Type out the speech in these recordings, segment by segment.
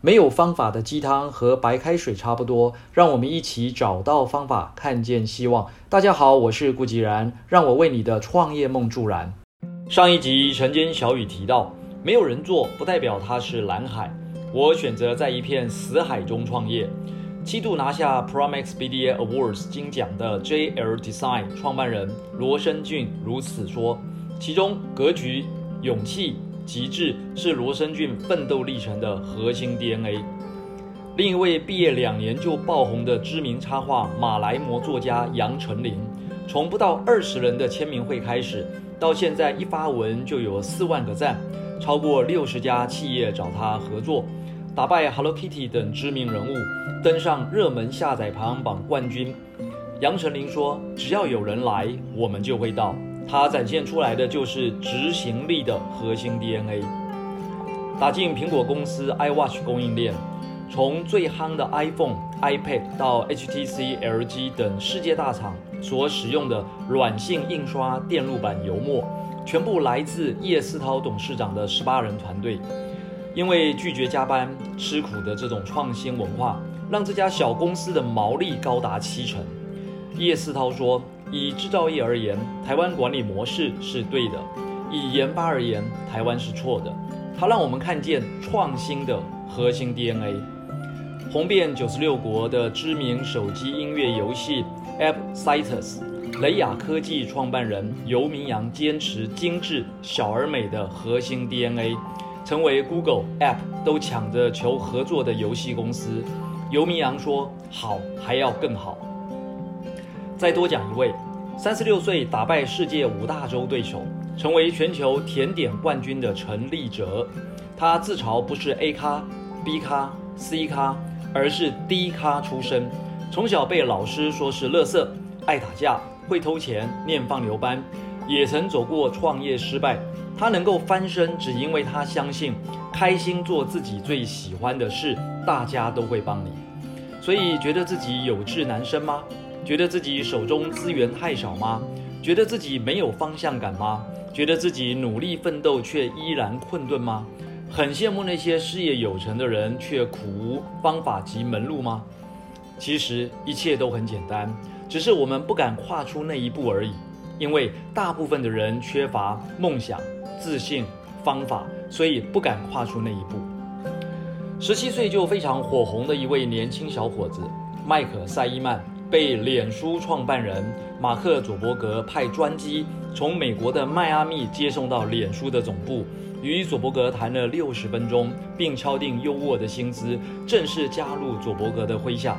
没有方法的鸡汤和白开水差不多，让我们一起找到方法，看见希望。大家好，我是顾吉然，让我为你的创业梦助燃。上一集晨间小雨提到，没有人做不代表它是蓝海。我选择在一片死海中创业。七度拿下 Promax BDA Awards 金奖的 JL Design 创办人罗生俊如此说：其中格局、勇气。极致是罗生俊奋斗历程的核心 DNA。另一位毕业两年就爆红的知名插画马来模作家杨丞琳，从不到二十人的签名会开始，到现在一发文就有四万个赞，超过六十家企业找他合作，打败 Hello Kitty 等知名人物，登上热门下载排行榜冠军。杨丞琳说：“只要有人来，我们就会到。”它展现出来的就是执行力的核心 DNA。打进苹果公司 iWatch 供应链，从最夯的 iPhone、iPad 到 HTC、LG 等世界大厂所使用的软性印刷电路板油墨，全部来自叶思涛董事长的十八人团队。因为拒绝加班、吃苦的这种创新文化，让这家小公司的毛利高达七成。叶思涛说。以制造业而言，台湾管理模式是对的；以研发而言，台湾是错的。它让我们看见创新的核心 DNA。红遍九十六国的知名手机音乐游戏 App Citus，雷亚科技创办人游明阳坚持精致小而美的核心 DNA，成为 Google App 都抢着求合作的游戏公司。游明阳说：“好，还要更好。”再多讲一位，三十六岁打败世界五大洲对手，成为全球甜点冠军的陈立哲。他自嘲不是 A 咖、B 咖、C 咖，而是 D 咖出身。从小被老师说是乐色，爱打架，会偷钱，念放牛班，也曾走过创业失败。他能够翻身，只因为他相信，开心做自己最喜欢的事，大家都会帮你。所以，觉得自己有志难伸吗？觉得自己手中资源太少吗？觉得自己没有方向感吗？觉得自己努力奋斗却依然困顿吗？很羡慕那些事业有成的人却苦无方法及门路吗？其实一切都很简单，只是我们不敢跨出那一步而已。因为大部分的人缺乏梦想、自信、方法，所以不敢跨出那一步。十七岁就非常火红的一位年轻小伙子麦克塞伊曼。被脸书创办人马克·佐伯格派专机从美国的迈阿密接送到脸书的总部，与佐伯格谈了六十分钟，并敲定优渥的薪资，正式加入佐伯格的麾下。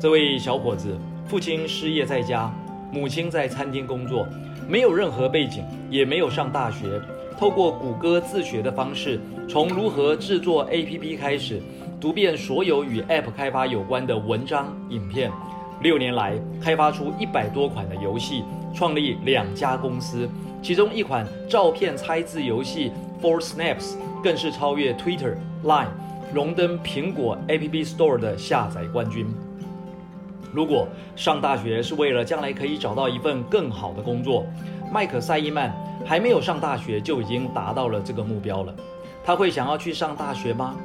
这位小伙子父亲失业在家，母亲在餐厅工作，没有任何背景，也没有上大学。透过谷歌自学的方式，从如何制作 APP 开始，读遍所有与 App 开发有关的文章、影片。六年来，开发出一百多款的游戏，创立两家公司，其中一款照片猜字游戏 For Snaps 更是超越 Twitter、Line，荣登苹果 App Store 的下载冠军。如果上大学是为了将来可以找到一份更好的工作，麦克塞伊曼还没有上大学就已经达到了这个目标了。他会想要去上大学吗？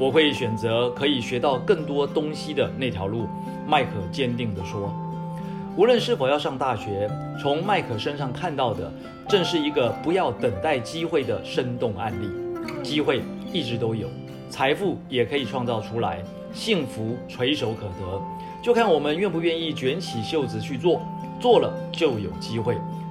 我会选择可以学到更多东西的那条路。麦克坚定地说：“无论是否要上大学，从麦克身上看到的，正是一个不要等待机会的生动案例。机会一直都有，财富也可以创造出来，幸福垂手可得，就看我们愿不愿意卷起袖子去做。做了就有机会。”